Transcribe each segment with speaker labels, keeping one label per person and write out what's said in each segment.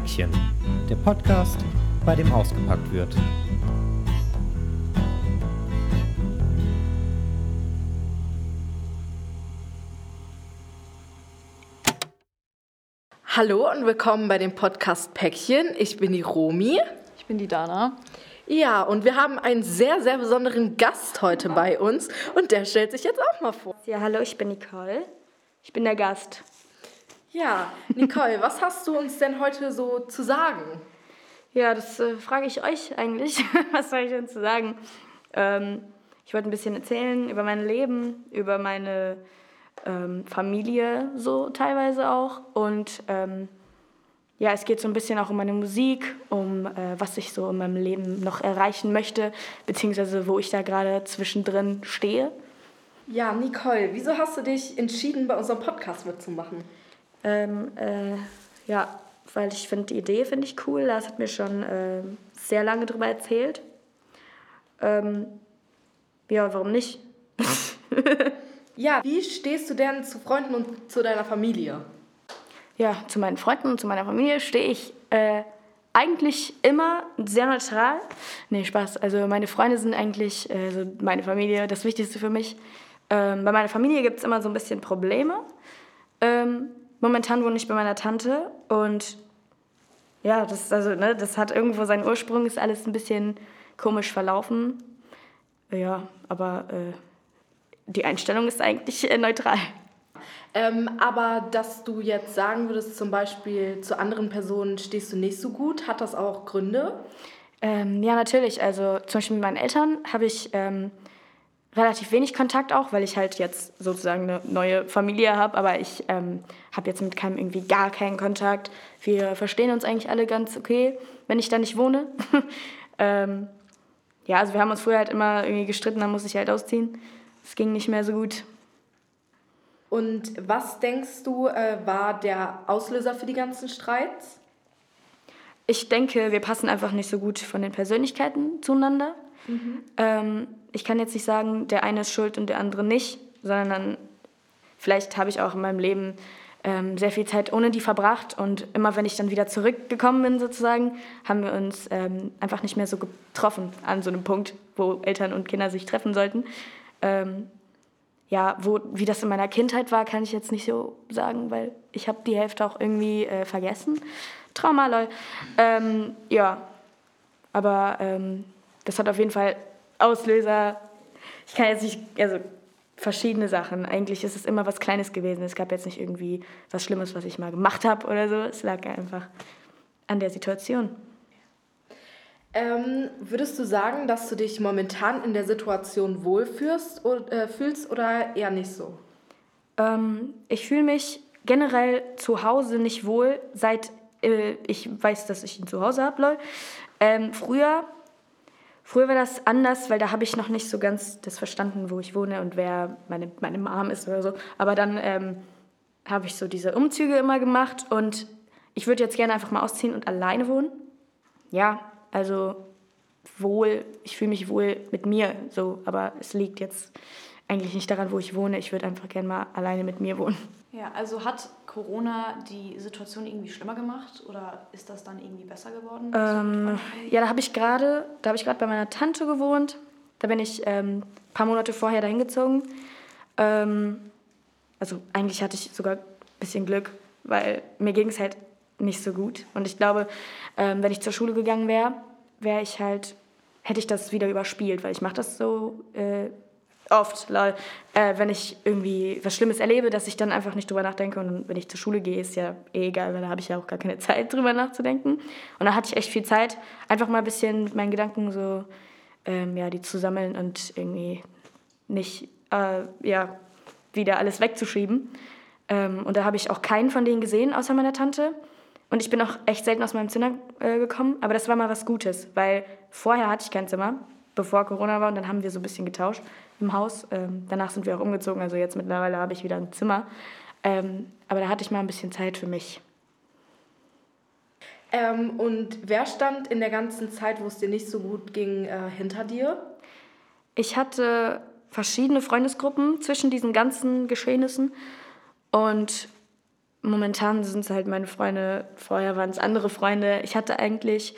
Speaker 1: Päckchen, der Podcast, bei dem ausgepackt wird.
Speaker 2: Hallo und willkommen bei dem Podcast Päckchen. Ich bin die Romi.
Speaker 3: Ich bin die Dana.
Speaker 2: Ja, und wir haben einen sehr, sehr besonderen Gast heute bei uns und der stellt sich jetzt auch mal vor.
Speaker 4: Ja, hallo, ich bin Nicole. Ich bin der Gast.
Speaker 2: Ja, Nicole, was hast du uns denn heute so zu sagen?
Speaker 4: Ja, das äh, frage ich euch eigentlich. was soll ich denn zu sagen? Ähm, ich wollte ein bisschen erzählen über mein Leben, über meine ähm, Familie so teilweise auch und ähm, ja, es geht so ein bisschen auch um meine Musik, um äh, was ich so in meinem Leben noch erreichen möchte, beziehungsweise wo ich da gerade zwischendrin stehe.
Speaker 2: Ja, Nicole, wieso hast du dich entschieden, bei unserem Podcast mitzumachen?
Speaker 4: Ähm, äh, ja, weil ich finde, die Idee finde ich cool. Das hat mir schon äh, sehr lange drüber erzählt. Ähm, ja, warum nicht?
Speaker 2: ja, wie stehst du denn zu Freunden und zu deiner Familie?
Speaker 4: Ja, zu meinen Freunden und zu meiner Familie stehe ich äh, eigentlich immer sehr neutral. Nee, Spaß. Also meine Freunde sind eigentlich, also meine Familie, das Wichtigste für mich. Ähm, bei meiner Familie gibt es immer so ein bisschen Probleme. Ähm, momentan wohne ich bei meiner Tante und ja, das, also, ne, das hat irgendwo seinen Ursprung, ist alles ein bisschen komisch verlaufen. Ja, aber äh, die Einstellung ist eigentlich äh, neutral.
Speaker 2: Ähm, aber dass du jetzt sagen würdest, zum Beispiel zu anderen Personen stehst du nicht so gut, hat das auch Gründe?
Speaker 4: Ähm, ja, natürlich. Also zum Beispiel mit meinen Eltern habe ich ähm, relativ wenig Kontakt auch, weil ich halt jetzt sozusagen eine neue Familie habe, aber ich ähm, habe jetzt mit keinem irgendwie gar keinen Kontakt. Wir verstehen uns eigentlich alle ganz okay, wenn ich da nicht wohne. ähm, ja, also wir haben uns früher halt immer irgendwie gestritten, dann muss ich halt ausziehen. Es ging nicht mehr so gut.
Speaker 2: Und was denkst du, äh, war der Auslöser für die ganzen Streits?
Speaker 4: Ich denke, wir passen einfach nicht so gut von den Persönlichkeiten zueinander. Mhm. Ähm, ich kann jetzt nicht sagen, der eine ist schuld und der andere nicht, sondern vielleicht habe ich auch in meinem Leben ähm, sehr viel Zeit ohne die verbracht und immer wenn ich dann wieder zurückgekommen bin sozusagen, haben wir uns ähm, einfach nicht mehr so getroffen an so einem Punkt, wo Eltern und Kinder sich treffen sollten. Ähm, ja, wo, wie das in meiner Kindheit war, kann ich jetzt nicht so sagen, weil ich habe die Hälfte auch irgendwie äh, vergessen. Trauma, lol. Ähm, ja, aber ähm, das hat auf jeden Fall Auslöser. Ich kann jetzt nicht, also verschiedene Sachen. Eigentlich ist es immer was Kleines gewesen. Es gab jetzt nicht irgendwie was Schlimmes, was ich mal gemacht habe oder so. Es lag einfach an der Situation.
Speaker 2: Ähm, würdest du sagen, dass du dich momentan in der Situation wohlfühlst oder, äh, fühlst oder eher nicht so?
Speaker 4: Ähm, ich fühle mich generell zu Hause nicht wohl, seit äh, ich weiß, dass ich ein Zuhause habe, Ähm, früher, früher war das anders, weil da habe ich noch nicht so ganz das verstanden, wo ich wohne und wer meine, meine Mom ist oder so. Aber dann ähm, habe ich so diese Umzüge immer gemacht und ich würde jetzt gerne einfach mal ausziehen und alleine wohnen. Ja, also wohl, ich fühle mich wohl mit mir so, aber es liegt jetzt eigentlich nicht daran, wo ich wohne. Ich würde einfach gerne mal alleine mit mir wohnen.
Speaker 3: Ja, also hat Corona die Situation irgendwie schlimmer gemacht oder ist das dann irgendwie besser geworden?
Speaker 4: Ähm, ja, da habe ich gerade, da habe ich gerade bei meiner Tante gewohnt. Da bin ich ähm, ein paar Monate vorher dahin gezogen. Ähm, also eigentlich hatte ich sogar ein bisschen Glück, weil mir ging es halt nicht so gut. Und ich glaube, ähm, wenn ich zur Schule gegangen wäre, wäre ich halt, hätte ich das wieder überspielt, weil ich mache das so äh, oft, lol, äh, wenn ich irgendwie was Schlimmes erlebe, dass ich dann einfach nicht drüber nachdenke. Und wenn ich zur Schule gehe, ist ja eh egal, weil da habe ich ja auch gar keine Zeit drüber nachzudenken. Und da hatte ich echt viel Zeit, einfach mal ein bisschen mit meinen Gedanken so, ähm, ja, die zu sammeln und irgendwie nicht, äh, ja, wieder alles wegzuschieben. Ähm, und da habe ich auch keinen von denen gesehen, außer meiner Tante. Und ich bin auch echt selten aus meinem Zimmer äh, gekommen, aber das war mal was Gutes, weil vorher hatte ich kein Zimmer, bevor Corona war, und dann haben wir so ein bisschen getauscht im Haus. Ähm, danach sind wir auch umgezogen, also jetzt mittlerweile habe ich wieder ein Zimmer. Ähm, aber da hatte ich mal ein bisschen Zeit für mich.
Speaker 2: Ähm, und wer stand in der ganzen Zeit, wo es dir nicht so gut ging, äh, hinter dir?
Speaker 4: Ich hatte verschiedene Freundesgruppen zwischen diesen ganzen Geschehnissen und momentan sind es halt meine Freunde, vorher waren es andere Freunde. Ich hatte eigentlich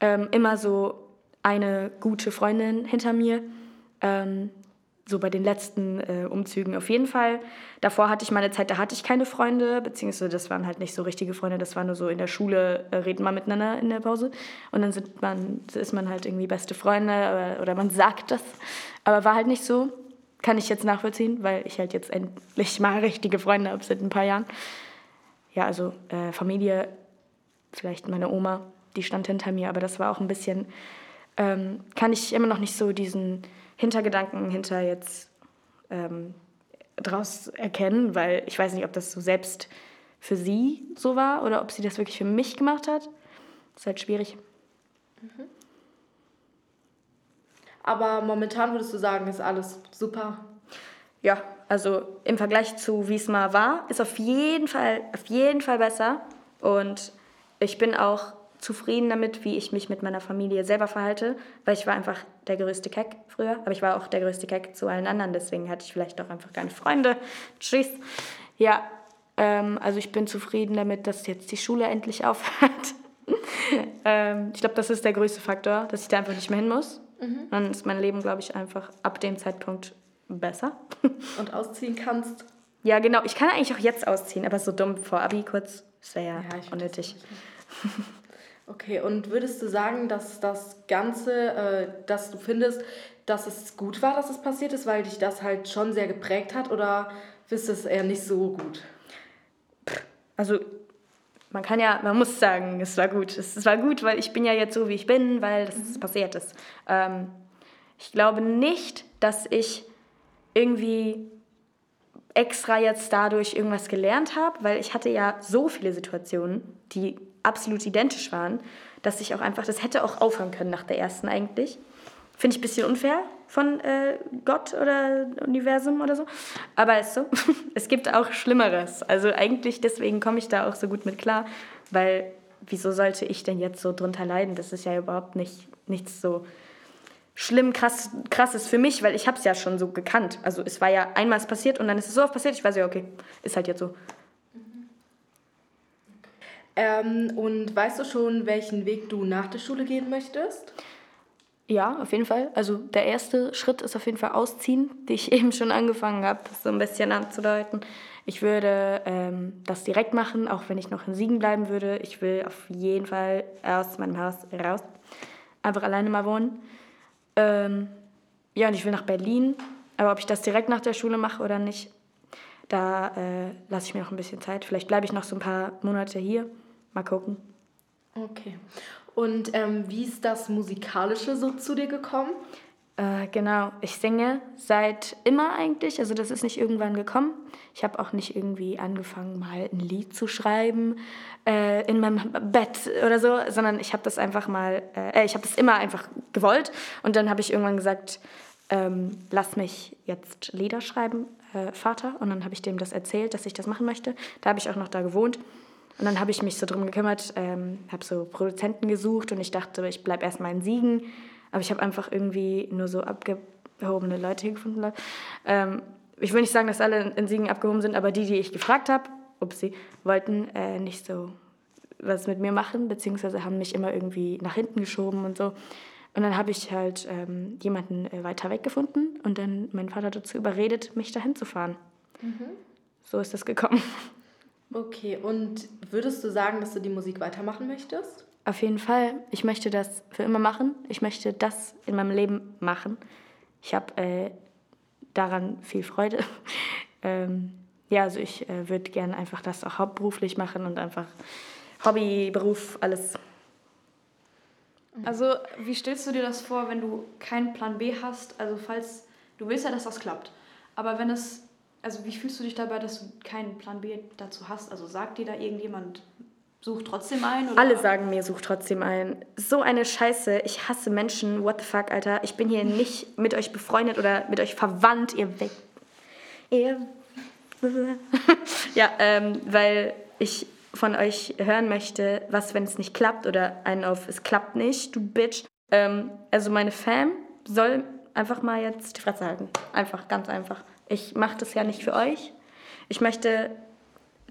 Speaker 4: ähm, immer so eine gute Freundin hinter mir. Ähm, so bei den letzten äh, Umzügen auf jeden Fall. Davor hatte ich meine Zeit, da hatte ich keine Freunde, beziehungsweise das waren halt nicht so richtige Freunde, das war nur so in der Schule, äh, reden wir miteinander in der Pause. Und dann sind man, ist man halt irgendwie beste Freunde oder, oder man sagt das. Aber war halt nicht so. Kann ich jetzt nachvollziehen, weil ich halt jetzt endlich mal richtige Freunde habe seit ein paar Jahren ja, also äh, Familie, vielleicht meine Oma, die stand hinter mir, aber das war auch ein bisschen, ähm, kann ich immer noch nicht so diesen Hintergedanken hinter jetzt ähm, draus erkennen, weil ich weiß nicht, ob das so selbst für sie so war oder ob sie das wirklich für mich gemacht hat. Das ist halt schwierig. Mhm.
Speaker 2: Aber momentan würdest du sagen, ist alles super?
Speaker 4: Ja, also im Vergleich zu wie es mal war, ist auf jeden Fall, auf jeden Fall besser. Und ich bin auch zufrieden damit, wie ich mich mit meiner Familie selber verhalte, weil ich war einfach der größte Keck früher, aber ich war auch der größte Keck zu allen anderen, deswegen hatte ich vielleicht auch einfach keine Freunde. Tschüss. Ja, ähm, also ich bin zufrieden damit, dass jetzt die Schule endlich aufhört. ähm, ich glaube, das ist der größte Faktor, dass ich da einfach nicht mehr hin muss. Mhm. Dann ist mein Leben, glaube ich, einfach ab dem Zeitpunkt besser.
Speaker 2: Und ausziehen kannst?
Speaker 4: Ja, genau. Ich kann eigentlich auch jetzt ausziehen, aber so dumm vor Abi kurz, das wäre ja, ja unnötig.
Speaker 2: Okay, und würdest du sagen, dass das Ganze, äh, dass du findest, dass es gut war, dass es passiert ist, weil dich das halt schon sehr geprägt hat oder findest du es eher nicht so gut?
Speaker 4: Also man kann ja, man muss sagen, es war gut. Es war gut, weil ich bin ja jetzt so, wie ich bin, weil das mhm. passiert ist. Ähm, ich glaube nicht, dass ich irgendwie extra jetzt dadurch irgendwas gelernt habe, weil ich hatte ja so viele Situationen, die absolut identisch waren, dass ich auch einfach, das hätte auch aufhören können nach der ersten eigentlich. Finde ich ein bisschen unfair von äh, Gott oder Universum oder so. Aber ist so. es gibt auch Schlimmeres. Also eigentlich deswegen komme ich da auch so gut mit klar, weil wieso sollte ich denn jetzt so drunter leiden? Das ist ja überhaupt nicht nichts so schlimm, krass, krass ist für mich, weil ich habe es ja schon so gekannt. Also es war ja einmal passiert und dann ist es so oft passiert, ich weiß ja, okay, ist halt jetzt so.
Speaker 2: Ähm, und weißt du schon, welchen Weg du nach der Schule gehen möchtest?
Speaker 4: Ja, auf jeden Fall. Also der erste Schritt ist auf jeden Fall ausziehen, die ich eben schon angefangen habe, so ein bisschen anzudeuten. Ich würde ähm, das direkt machen, auch wenn ich noch in Siegen bleiben würde. Ich will auf jeden Fall aus meinem Haus raus, einfach alleine mal wohnen. Ähm, ja, und ich will nach Berlin. Aber ob ich das direkt nach der Schule mache oder nicht, da äh, lasse ich mir noch ein bisschen Zeit. Vielleicht bleibe ich noch so ein paar Monate hier. Mal gucken.
Speaker 2: Okay. Und ähm, wie ist das Musikalische so zu dir gekommen?
Speaker 4: Äh, genau, ich singe seit immer eigentlich. Also das ist nicht irgendwann gekommen. Ich habe auch nicht irgendwie angefangen, mal ein Lied zu schreiben äh, in meinem Bett oder so, sondern ich habe das einfach mal, äh, ich habe das immer einfach gewollt. Und dann habe ich irgendwann gesagt, ähm, lass mich jetzt Lieder schreiben, äh, Vater. Und dann habe ich dem das erzählt, dass ich das machen möchte. Da habe ich auch noch da gewohnt. Und dann habe ich mich so drum gekümmert, ähm, habe so Produzenten gesucht und ich dachte, ich bleibe erstmal in Siegen. Aber ich habe einfach irgendwie nur so abgehobene Leute gefunden. Ähm, ich will nicht sagen, dass alle in Siegen abgehoben sind, aber die, die ich gefragt habe, ob sie wollten äh, nicht so was mit mir machen, beziehungsweise haben mich immer irgendwie nach hinten geschoben und so. Und dann habe ich halt ähm, jemanden äh, weiter weg gefunden und dann meinen Vater dazu überredet, mich dahin zu fahren. Mhm. So ist das gekommen.
Speaker 2: Okay, und würdest du sagen, dass du die Musik weitermachen möchtest?
Speaker 4: Auf jeden Fall. Ich möchte das für immer machen. Ich möchte das in meinem Leben machen. Ich habe äh, daran viel Freude. ähm, ja, also ich äh, würde gerne einfach das auch hauptberuflich machen und einfach Hobby, Beruf, alles.
Speaker 3: Also wie stellst du dir das vor, wenn du keinen Plan B hast? Also falls, du willst ja, dass das klappt. Aber wenn es, also wie fühlst du dich dabei, dass du keinen Plan B dazu hast? Also sagt dir da irgendjemand, such trotzdem ein? Oder?
Speaker 4: Alle sagen mir, such trotzdem ein. So eine Scheiße. Ich hasse Menschen. What the fuck, Alter. Ich bin hier nicht mit euch befreundet oder mit euch verwandt. Ihr weg. Ihr. ja, ähm, weil ich von euch hören möchte, was, wenn es nicht klappt oder einen auf, es klappt nicht, du Bitch. Ähm, also meine Fam soll einfach mal jetzt die Fresse halten. Einfach, ganz einfach. Ich mache das ja nicht für euch. Ich möchte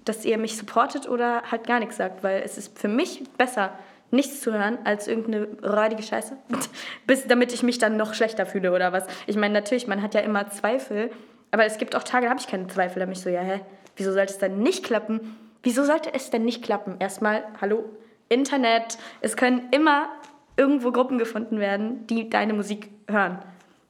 Speaker 4: dass ihr mich supportet oder halt gar nichts sagt, weil es ist für mich besser, nichts zu hören, als irgendeine räudige Scheiße, bis, damit ich mich dann noch schlechter fühle oder was. Ich meine, natürlich, man hat ja immer Zweifel, aber es gibt auch Tage, da habe ich keine Zweifel, da bin ich so, ja, hä, wieso sollte es denn nicht klappen? Wieso sollte es denn nicht klappen? Erstmal, hallo, Internet, es können immer irgendwo Gruppen gefunden werden, die deine Musik hören,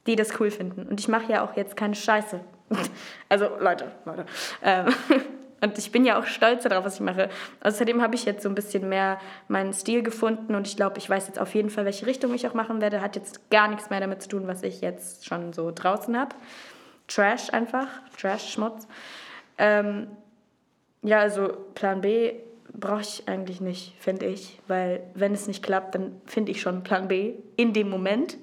Speaker 4: die das cool finden. Und ich mache ja auch jetzt keine Scheiße. Also, Leute, Leute. Ähm, und ich bin ja auch stolz darauf, was ich mache. Außerdem habe ich jetzt so ein bisschen mehr meinen Stil gefunden und ich glaube, ich weiß jetzt auf jeden Fall, welche Richtung ich auch machen werde. Hat jetzt gar nichts mehr damit zu tun, was ich jetzt schon so draußen habe. Trash einfach, Trash, Schmutz. Ähm, ja, also Plan B brauche ich eigentlich nicht, finde ich, weil wenn es nicht klappt, dann finde ich schon Plan B in dem Moment.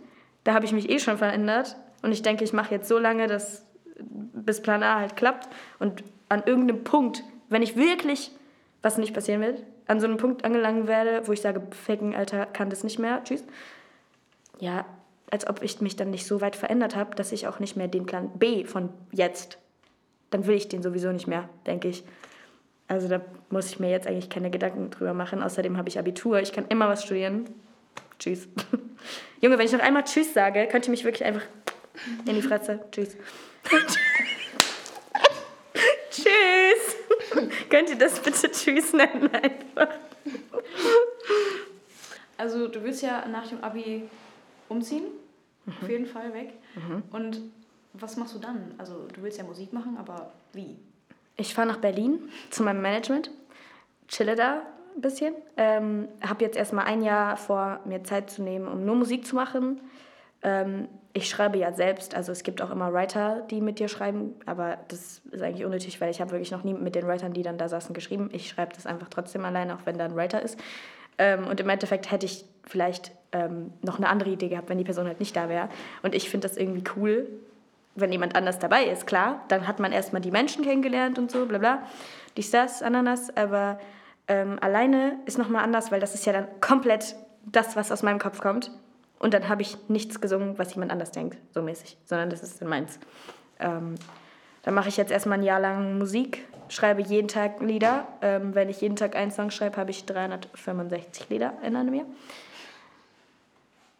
Speaker 4: Da habe ich mich eh schon verändert und ich denke, ich mache jetzt so lange, dass bis Plan A halt klappt und an irgendeinem Punkt, wenn ich wirklich, was nicht passieren wird, an so einem Punkt angelangt werde, wo ich sage, ficken, Alter, kann das nicht mehr, tschüss. Ja, als ob ich mich dann nicht so weit verändert habe, dass ich auch nicht mehr den Plan B von jetzt, dann will ich den sowieso nicht mehr, denke ich. Also da muss ich mir jetzt eigentlich keine Gedanken drüber machen. Außerdem habe ich Abitur, ich kann immer was studieren. Tschüss. Junge, wenn ich noch einmal Tschüss sage, könnt ihr mich wirklich einfach in die Fresse. Tschüss. Tschüss. Könnt ihr das bitte Tschüss nennen einfach?
Speaker 3: Also du willst ja nach dem Abi umziehen, mhm. auf jeden Fall weg. Mhm. Und was machst du dann? Also du willst ja Musik machen, aber wie?
Speaker 4: Ich fahre nach Berlin zu meinem Management, chille da ein bisschen. Ähm, habe jetzt erstmal ein Jahr vor, mir Zeit zu nehmen, um nur Musik zu machen. Ähm, ich schreibe ja selbst, also es gibt auch immer Writer, die mit dir schreiben, aber das ist eigentlich unnötig, weil ich habe wirklich noch nie mit den Writern, die dann da saßen, geschrieben. Ich schreibe das einfach trotzdem alleine, auch wenn da ein Writer ist. Ähm, und im Endeffekt hätte ich vielleicht ähm, noch eine andere Idee gehabt, wenn die Person halt nicht da wäre. Und ich finde das irgendwie cool, wenn jemand anders dabei ist, klar. Dann hat man erstmal die Menschen kennengelernt und so, bla bla. Dies, das, Ananas. Aber ähm, alleine ist nochmal anders, weil das ist ja dann komplett das, was aus meinem Kopf kommt. Und dann habe ich nichts gesungen, was jemand anders denkt, so mäßig, sondern das ist in meins. Ähm, dann mache ich jetzt erstmal ein Jahr lang Musik, schreibe jeden Tag Lieder. Ähm, wenn ich jeden Tag einen Song schreibe, habe ich 365 Lieder in Jahr.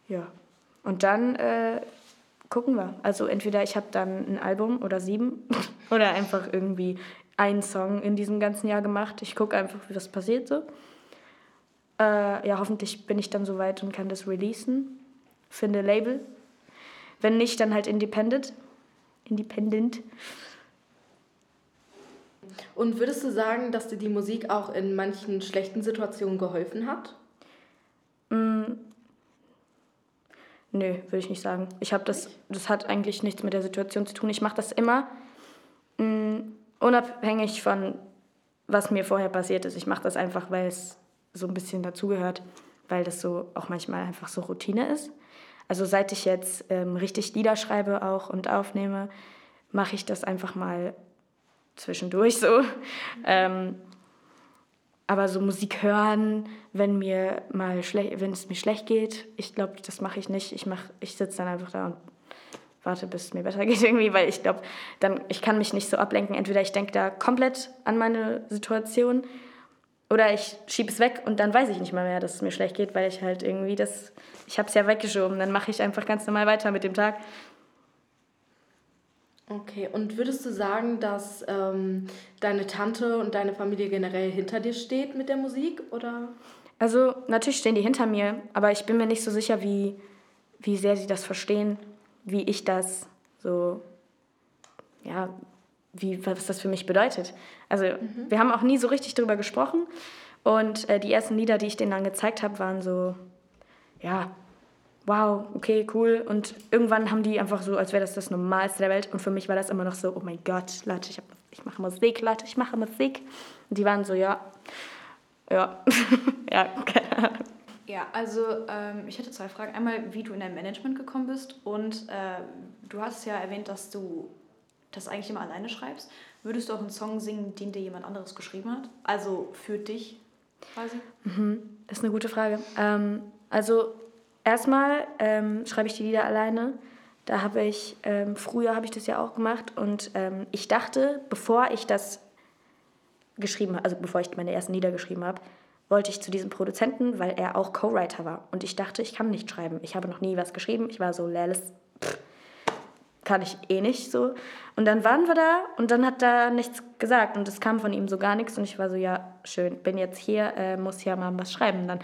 Speaker 4: Ja. Und dann äh, gucken wir. Also entweder ich habe dann ein Album oder sieben oder einfach irgendwie einen Song in diesem ganzen Jahr gemacht. Ich gucke einfach, wie das passiert so. Äh, ja, hoffentlich bin ich dann soweit und kann das releasen finde Label. Wenn nicht, dann halt Independent. Independent.
Speaker 2: Und würdest du sagen, dass dir die Musik auch in manchen schlechten Situationen geholfen hat?
Speaker 4: Mm. Nö, würde ich nicht sagen. Ich habe das, das hat eigentlich nichts mit der Situation zu tun. Ich mache das immer mm, unabhängig von, was mir vorher passiert ist. Ich mache das einfach, weil es so ein bisschen dazugehört, weil das so auch manchmal einfach so Routine ist. Also seit ich jetzt ähm, richtig Lieder schreibe auch und aufnehme, mache ich das einfach mal zwischendurch so. Ähm, aber so Musik hören, wenn mir mal wenn es mir schlecht geht, ich glaube, das mache ich nicht. Ich mach, ich sitze dann einfach da und warte, bis es mir besser geht irgendwie, weil ich glaube, dann ich kann mich nicht so ablenken. Entweder ich denke da komplett an meine Situation oder ich schiebe es weg und dann weiß ich nicht mal mehr, dass es mir schlecht geht, weil ich halt irgendwie das, ich habe es ja weggeschoben. Dann mache ich einfach ganz normal weiter mit dem Tag.
Speaker 2: Okay, und würdest du sagen, dass ähm, deine Tante und deine Familie generell hinter dir steht mit der Musik, oder?
Speaker 4: Also natürlich stehen die hinter mir, aber ich bin mir nicht so sicher, wie, wie sehr sie das verstehen, wie ich das so, ja, wie, was das für mich bedeutet. Also mhm. wir haben auch nie so richtig darüber gesprochen. Und äh, die ersten Lieder, die ich denen dann gezeigt habe, waren so, ja, wow, okay, cool. Und irgendwann haben die einfach so, als wäre das das Normalste der Welt. Und für mich war das immer noch so, oh mein Gott, Leute, ich, hab, ich mache Musik, Leute, ich mache Musik. Und die waren so, ja, ja, ja, keine Ahnung.
Speaker 3: Ja, also ähm, ich hätte zwei Fragen. Einmal, wie du in dein Management gekommen bist und äh, du hast ja erwähnt, dass du das eigentlich immer alleine schreibst, würdest du auch einen Song singen, den dir jemand anderes geschrieben hat? Also für dich quasi?
Speaker 4: Mhm, das ist eine gute Frage. Ähm, also erstmal ähm, schreibe ich die Lieder alleine. Da habe ich, ähm, früher habe ich das ja auch gemacht und ähm, ich dachte, bevor ich das geschrieben habe, also bevor ich meine ersten Lieder geschrieben habe, wollte ich zu diesem Produzenten, weil er auch Co-Writer war. Und ich dachte, ich kann nicht schreiben. Ich habe noch nie was geschrieben. Ich war so, Lales, kann ich eh nicht so. Und dann waren wir da und dann hat er nichts gesagt und es kam von ihm so gar nichts und ich war so, ja, schön, bin jetzt hier, äh, muss ja mal was schreiben dann.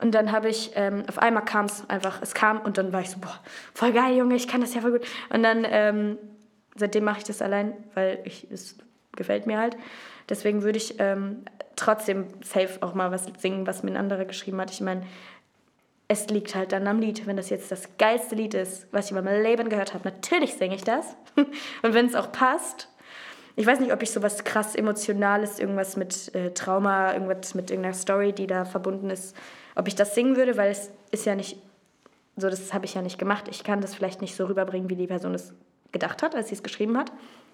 Speaker 4: Und dann habe ich, ähm, auf einmal kam es einfach, es kam und dann war ich so, boah, voll geil, Junge, ich kann das ja voll gut. Und dann, ähm, seitdem mache ich das allein, weil ich, es gefällt mir halt. Deswegen würde ich ähm, trotzdem safe auch mal was singen, was mir ein anderer geschrieben hat. Ich meine, es liegt halt dann am Lied. Wenn das jetzt das geilste Lied ist, was ich in meinem Leben gehört habe, natürlich singe ich das. Und wenn es auch passt. Ich weiß nicht, ob ich sowas krass Emotionales, irgendwas mit äh, Trauma, irgendwas mit irgendeiner Story, die da verbunden ist, ob ich das singen würde, weil es ist ja nicht so, das habe ich ja nicht gemacht. Ich kann das vielleicht nicht so rüberbringen, wie die Person es gedacht hat, als sie es geschrieben hat.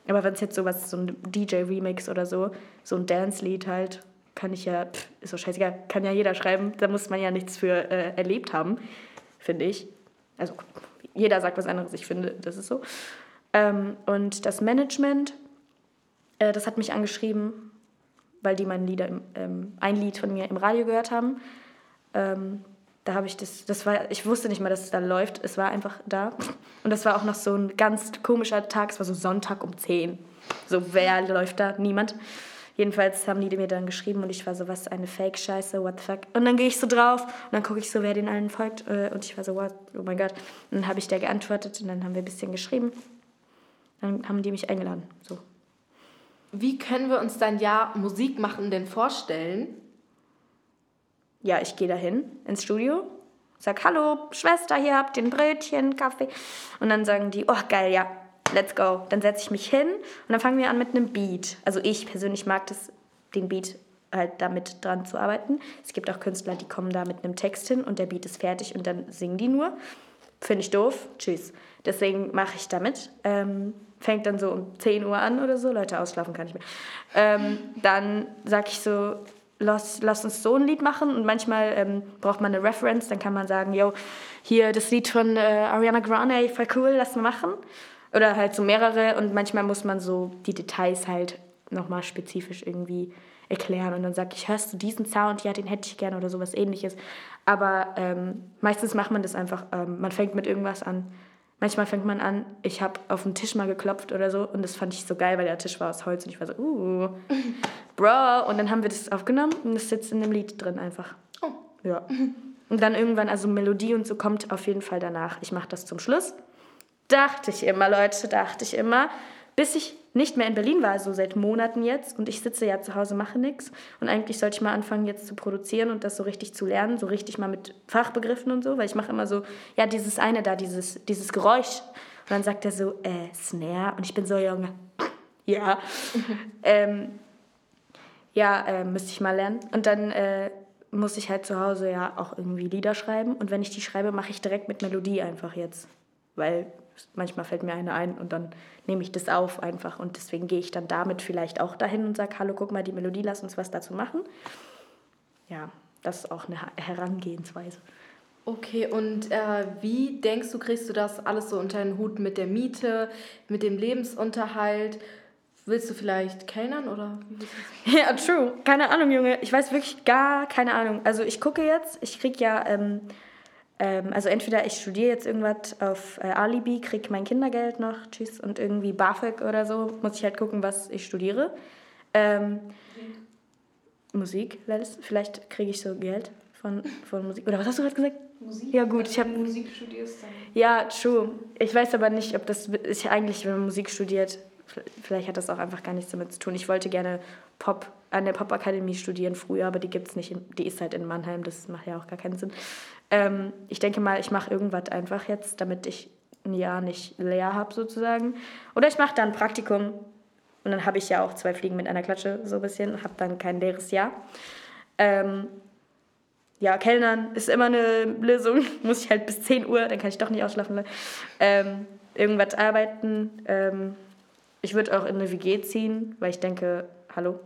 Speaker 4: Aber wenn es jetzt sowas, so ein DJ-Remix oder so, so ein Dance-Lied halt, kann ich ja, pff, ist doch scheißegal, kann ja jeder schreiben. Da muss man ja nichts für äh, erlebt haben, finde ich. Also jeder sagt was anderes, ich finde, das ist so. Ähm, und das Management, äh, das hat mich angeschrieben, weil die mein Lieder, ähm, ein Lied von mir im Radio gehört haben. Ähm, da habe ich das, das war, ich wusste nicht mal, dass es da läuft. Es war einfach da. Und das war auch noch so ein ganz komischer Tag. Es war so Sonntag um 10. So, wer läuft da? Niemand. Jedenfalls haben die mir dann geschrieben und ich war so, was eine Fake-Scheiße, what the fuck. Und dann gehe ich so drauf und dann gucke ich so, wer den allen folgt. Äh, und ich war so, what, oh mein Gott. Und dann habe ich der geantwortet und dann haben wir ein bisschen geschrieben. Dann haben die mich eingeladen. So.
Speaker 2: Wie können wir uns dein Jahr Musik machen denn vorstellen?
Speaker 4: Ja, ich gehe dahin ins Studio, sag Hallo, Schwester, hier habt ihr ein Brötchen, Kaffee. Und dann sagen die, oh geil, ja, let's go. Dann setze ich mich hin und dann fangen wir an mit einem Beat. Also ich persönlich mag das, den Beat halt damit dran zu arbeiten. Es gibt auch Künstler, die kommen da mit einem Text hin und der Beat ist fertig und dann singen die nur. Finde ich doof. Tschüss. Deswegen mache ich damit. Ähm, fängt dann so um 10 Uhr an oder so. Leute, ausschlafen kann ich mehr. Ähm, dann sage ich so, lass, lass uns so ein Lied machen. Und manchmal ähm, braucht man eine Reference. Dann kann man sagen, yo, hier das Lied von äh, Ariana Grande, voll cool, lass mal machen. Oder halt so mehrere und manchmal muss man so die Details halt nochmal spezifisch irgendwie erklären und dann sage ich, hörst du diesen Sound? Ja, den hätte ich gerne oder sowas ähnliches. Aber ähm, meistens macht man das einfach, ähm, man fängt mit irgendwas an. Manchmal fängt man an, ich habe auf den Tisch mal geklopft oder so und das fand ich so geil, weil der Tisch war aus Holz und ich war so, uh, bro. Und dann haben wir das aufgenommen und das sitzt in dem Lied drin einfach. Oh. Ja. Und dann irgendwann, also Melodie und so kommt auf jeden Fall danach. Ich mache das zum Schluss Dachte ich immer, Leute, dachte ich immer. Bis ich nicht mehr in Berlin war, so seit Monaten jetzt. Und ich sitze ja zu Hause, mache nichts. Und eigentlich sollte ich mal anfangen, jetzt zu produzieren und das so richtig zu lernen, so richtig mal mit Fachbegriffen und so. Weil ich mache immer so, ja, dieses eine da, dieses, dieses Geräusch. Und dann sagt er so, äh, Snare. Und ich bin so, Junge, ja. ähm, ja, äh, müsste ich mal lernen. Und dann äh, muss ich halt zu Hause ja auch irgendwie Lieder schreiben. Und wenn ich die schreibe, mache ich direkt mit Melodie einfach jetzt. Weil manchmal fällt mir eine ein und dann nehme ich das auf einfach. Und deswegen gehe ich dann damit vielleicht auch dahin und sage, hallo, guck mal die Melodie, lass uns was dazu machen. Ja, das ist auch eine Herangehensweise.
Speaker 2: Okay, und äh, wie denkst du, kriegst du das alles so unter den Hut mit der Miete, mit dem Lebensunterhalt? Willst du vielleicht kellnern oder?
Speaker 4: Ja, true. Keine Ahnung, Junge. Ich weiß wirklich gar keine Ahnung. Also ich gucke jetzt, ich kriege ja ähm, ähm, also entweder ich studiere jetzt irgendwas auf äh, Alibi, kriege mein Kindergeld noch, tschüss, und irgendwie BAföG oder so, muss ich halt gucken, was ich studiere. Ähm, Musik, vielleicht kriege ich so Geld von, von Musik. Oder was hast du gerade gesagt?
Speaker 3: Musik?
Speaker 4: Ja gut, ich habe
Speaker 3: Musik studierst dann.
Speaker 4: Ja, true. Ich weiß aber nicht, ob das ist eigentlich, wenn man Musik studiert, vielleicht hat das auch einfach gar nichts damit zu tun. Ich wollte gerne Pop an der Popakademie studieren früher, aber die gibt es nicht. In, die ist halt in Mannheim, das macht ja auch gar keinen Sinn. Ähm, ich denke mal, ich mache irgendwas einfach jetzt, damit ich ein Jahr nicht leer habe sozusagen. Oder ich mache dann ein Praktikum und dann habe ich ja auch zwei Fliegen mit einer Klatsche so ein bisschen, habe dann kein leeres Jahr. Ähm, ja, Kellnern ist immer eine Lösung. Muss ich halt bis 10 Uhr, dann kann ich doch nicht ausschlafen. Ähm, irgendwas arbeiten. Ähm, ich würde auch in eine WG ziehen, weil ich denke, hallo,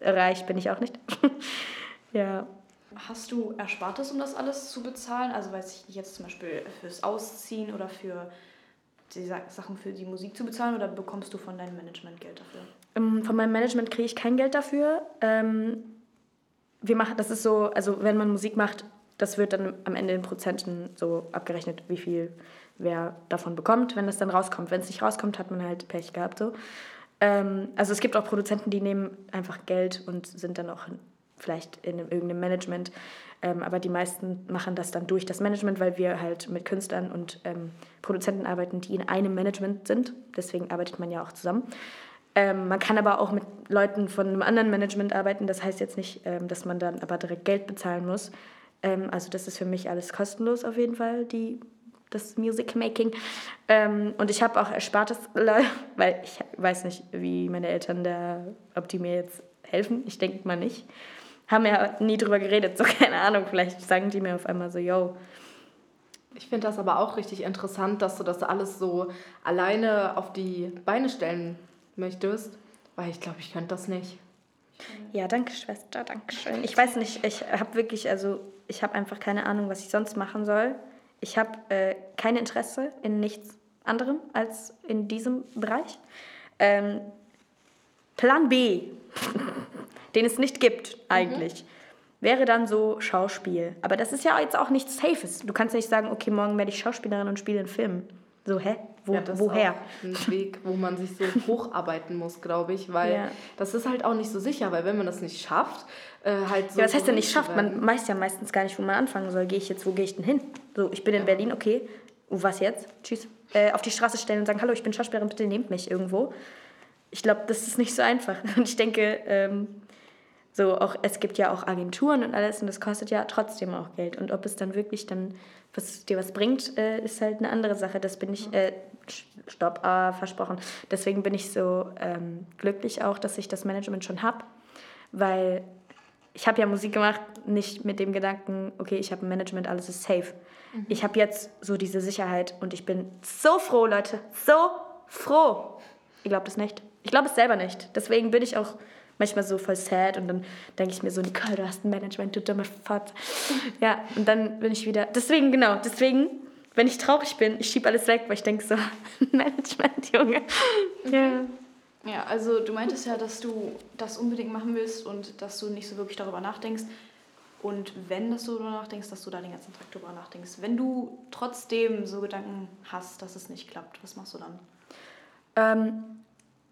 Speaker 4: reich bin ich auch nicht. ja.
Speaker 3: Hast du Erspartes, um das alles zu bezahlen? Also weiß ich jetzt zum Beispiel fürs Ausziehen oder für die Sachen für die Musik zu bezahlen oder bekommst du von deinem Management Geld dafür?
Speaker 4: Ähm, von meinem Management kriege ich kein Geld dafür. Ähm, wir machen, das ist so, also wenn man Musik macht, das wird dann am Ende in Prozenten so abgerechnet, wie viel wer davon bekommt, wenn es dann rauskommt. Wenn es nicht rauskommt, hat man halt Pech gehabt. So. Ähm, also es gibt auch Produzenten, die nehmen einfach Geld und sind dann auch vielleicht in irgendeinem Management. Ähm, aber die meisten machen das dann durch das Management, weil wir halt mit Künstlern und ähm, Produzenten arbeiten, die in einem Management sind. Deswegen arbeitet man ja auch zusammen. Ähm, man kann aber auch mit Leuten von einem anderen Management arbeiten. Das heißt jetzt nicht, ähm, dass man dann aber direkt Geld bezahlen muss. Ähm, also das ist für mich alles kostenlos auf jeden Fall, die, das Music Making. Ähm, und ich habe auch erspartes, weil ich weiß nicht, wie meine Eltern da, ob die mir jetzt helfen. Ich denke mal nicht. Haben ja nie drüber geredet, so keine Ahnung. Vielleicht sagen die mir auf einmal so, yo,
Speaker 2: ich finde das aber auch richtig interessant, dass du das alles so alleine auf die Beine stellen möchtest, weil ich glaube, ich könnte das nicht.
Speaker 4: Ja, danke Schwester, danke schön. Ich weiß nicht, ich habe wirklich, also ich habe einfach keine Ahnung, was ich sonst machen soll. Ich habe äh, kein Interesse in nichts anderem als in diesem Bereich. Ähm, Plan B, den es nicht gibt eigentlich, mhm. wäre dann so Schauspiel. Aber das ist ja jetzt auch nichts Safes. Du kannst nicht sagen, okay, morgen werde ich Schauspielerin und spiele einen Film. So, hä? Wo, ja, das woher?
Speaker 2: Ist ein Weg, wo man sich so hocharbeiten muss, glaube ich, weil ja. das ist halt auch nicht so sicher, weil wenn man das nicht schafft, äh, halt so.
Speaker 4: Ja, was heißt denn nicht schafft? Man weiß ja meistens gar nicht, wo man anfangen soll. Gehe ich jetzt, wo gehe ich denn hin? So, ich bin in ja. Berlin, okay. Und was jetzt? Tschüss. Äh, auf die Straße stellen und sagen, hallo, ich bin Schauspielerin, bitte nehmt mich irgendwo. Ich glaube, das ist nicht so einfach. Und ich denke, ähm, so auch, es gibt ja auch Agenturen und alles und das kostet ja trotzdem auch Geld. Und ob es dann wirklich dann was dir was bringt, äh, ist halt eine andere Sache. Das bin ich, äh, stopp, ah, versprochen. Deswegen bin ich so ähm, glücklich auch, dass ich das Management schon habe, weil ich habe ja Musik gemacht, nicht mit dem Gedanken, okay, ich habe ein Management, alles ist safe. Mhm. Ich habe jetzt so diese Sicherheit und ich bin so froh, Leute, so froh. Ihr glaubt es nicht. Ich glaube es selber nicht. Deswegen bin ich auch manchmal so voll sad und dann denke ich mir so, Nicole, du hast ein Management, du dumme Fahrt. Ja, und dann bin ich wieder, deswegen, genau, deswegen, wenn ich traurig bin, ich schiebe alles weg, weil ich denke so, Management, Junge.
Speaker 3: Ja. Ja, also du meintest ja, dass du das unbedingt machen willst und dass du nicht so wirklich darüber nachdenkst. Und wenn dass du darüber nachdenkst, dass du da den ganzen Tag darüber nachdenkst. Wenn du trotzdem so Gedanken hast, dass es nicht klappt, was machst du dann?
Speaker 4: Ähm,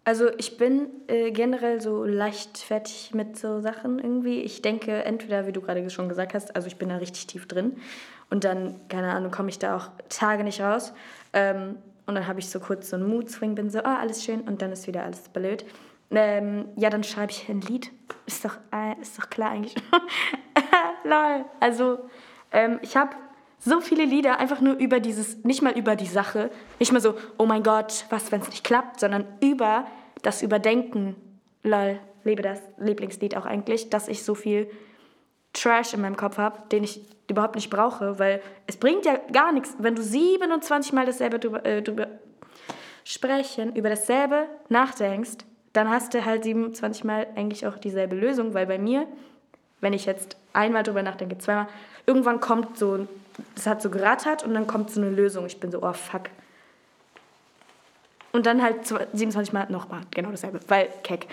Speaker 4: also ich bin äh, generell so leichtfertig mit so Sachen irgendwie. Ich denke entweder, wie du gerade schon gesagt hast, also ich bin da richtig tief drin und dann, keine Ahnung, komme ich da auch Tage nicht raus. Ähm, und dann habe ich so kurz so einen Mood-Swing, bin so, ah, alles schön und dann ist wieder alles blöd. Ähm, ja, dann schreibe ich ein Lied. Ist doch, äh, ist doch klar eigentlich. Lol. Also, ähm, ich habe so viele Lieder einfach nur über dieses, nicht mal über die Sache, nicht mal so, oh mein Gott, was, wenn es nicht klappt, sondern über das Überdenken, lol, lebe das Lieblingslied auch eigentlich, dass ich so viel Trash in meinem Kopf habe, den ich überhaupt nicht brauche, weil es bringt ja gar nichts, wenn du 27 Mal dasselbe drüber, äh, drüber sprechen, über dasselbe nachdenkst, dann hast du halt 27 Mal eigentlich auch dieselbe Lösung, weil bei mir, wenn ich jetzt einmal drüber nachdenke, zweimal, irgendwann kommt so, das hat so gerattert und dann kommt so eine Lösung. Ich bin so, oh fuck, und dann halt 27 Mal nochmal genau dasselbe, weil keck.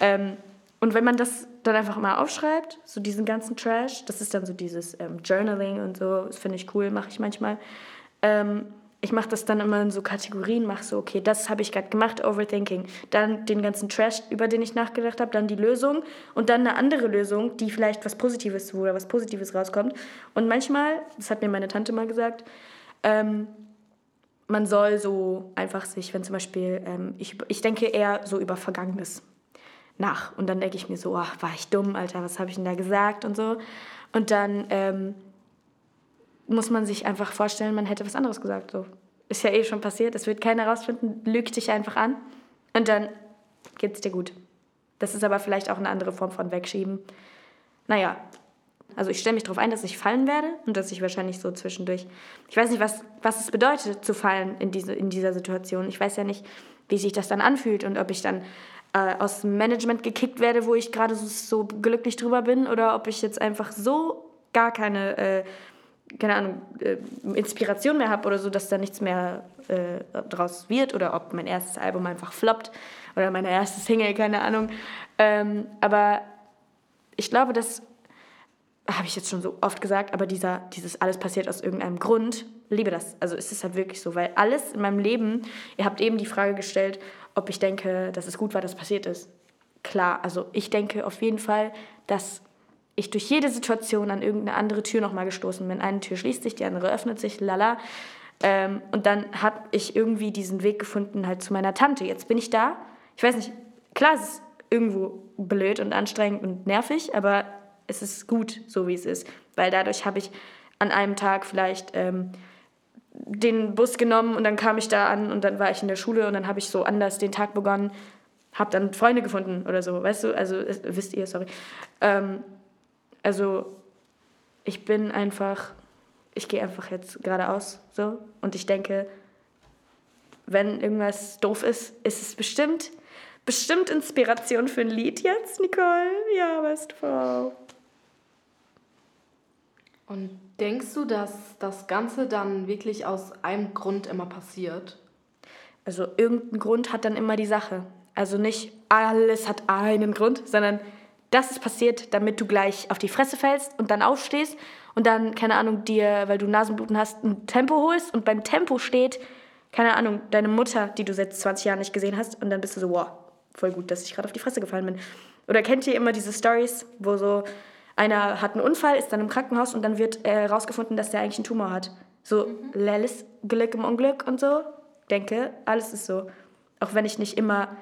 Speaker 4: Ähm, und wenn man das dann einfach mal aufschreibt, so diesen ganzen Trash, das ist dann so dieses ähm, Journaling und so, das finde ich cool, mache ich manchmal. Ähm, ich mache das dann immer in so Kategorien, mache so, okay, das habe ich gerade gemacht, Overthinking. Dann den ganzen Trash, über den ich nachgedacht habe, dann die Lösung und dann eine andere Lösung, die vielleicht was Positives, wo da was Positives rauskommt. Und manchmal, das hat mir meine Tante mal gesagt, ähm, man soll so einfach sich, wenn zum Beispiel, ähm, ich, ich denke eher so über Vergangenes nach. Und dann denke ich mir so, ach, war ich dumm, Alter, was habe ich denn da gesagt und so. Und dann ähm, muss man sich einfach vorstellen, man hätte was anderes gesagt. So. Ist ja eh schon passiert, es wird keiner rausfinden, lügt dich einfach an und dann geht es dir gut. Das ist aber vielleicht auch eine andere Form von Wegschieben. Naja, also ich stelle mich darauf ein, dass ich fallen werde und dass ich wahrscheinlich so zwischendurch, ich weiß nicht, was, was es bedeutet zu fallen in, diese, in dieser Situation. Ich weiß ja nicht, wie sich das dann anfühlt und ob ich dann äh, aus dem Management gekickt werde, wo ich gerade so, so, glücklich drüber bin oder ob ich jetzt einfach so gar keine, äh, keine Ahnung, äh, Inspiration mehr habe oder so, dass da nichts mehr äh, draus wird oder ob mein erstes Album einfach floppt oder meine erste Single, keine Ahnung. Ähm, aber ich glaube, das habe ich jetzt schon so oft gesagt, aber dieser, dieses alles passiert aus irgendeinem Grund, liebe das. Also es ist halt wirklich so, weil alles in meinem Leben, ihr habt eben die Frage gestellt, ob ich denke, dass es gut war, dass passiert ist. Klar, also ich denke auf jeden Fall, dass ich durch jede Situation an irgendeine andere Tür nochmal gestoßen bin. Eine Tür schließt sich, die andere öffnet sich, lala. Ähm, und dann habe ich irgendwie diesen Weg gefunden halt zu meiner Tante. Jetzt bin ich da. Ich weiß nicht, klar, es ist irgendwo blöd und anstrengend und nervig, aber es ist gut, so wie es ist. Weil dadurch habe ich an einem Tag vielleicht ähm, den Bus genommen und dann kam ich da an und dann war ich in der Schule und dann habe ich so anders den Tag begonnen, habe dann Freunde gefunden oder so, weißt du, also wisst ihr, sorry. Ähm, also ich bin einfach, ich gehe einfach jetzt geradeaus so und ich denke, wenn irgendwas doof ist, ist es bestimmt, bestimmt Inspiration für ein Lied jetzt, Nicole. Ja, weißt du, Frau.
Speaker 2: Und denkst du, dass das Ganze dann wirklich aus einem Grund immer passiert?
Speaker 4: Also irgendein Grund hat dann immer die Sache. Also nicht alles hat einen Grund, sondern das ist passiert, damit du gleich auf die Fresse fällst und dann aufstehst und dann, keine Ahnung, dir, weil du Nasenbluten hast, ein Tempo holst und beim Tempo steht, keine Ahnung, deine Mutter, die du seit 20 Jahren nicht gesehen hast und dann bist du so, wow, voll gut, dass ich gerade auf die Fresse gefallen bin. Oder kennt ihr immer diese Stories, wo so einer hat einen Unfall, ist dann im Krankenhaus und dann wird herausgefunden, äh, dass der eigentlich einen Tumor hat. So, mhm. Lelles, Glück im Unglück und so. Denke, alles ist so. Auch wenn ich nicht immer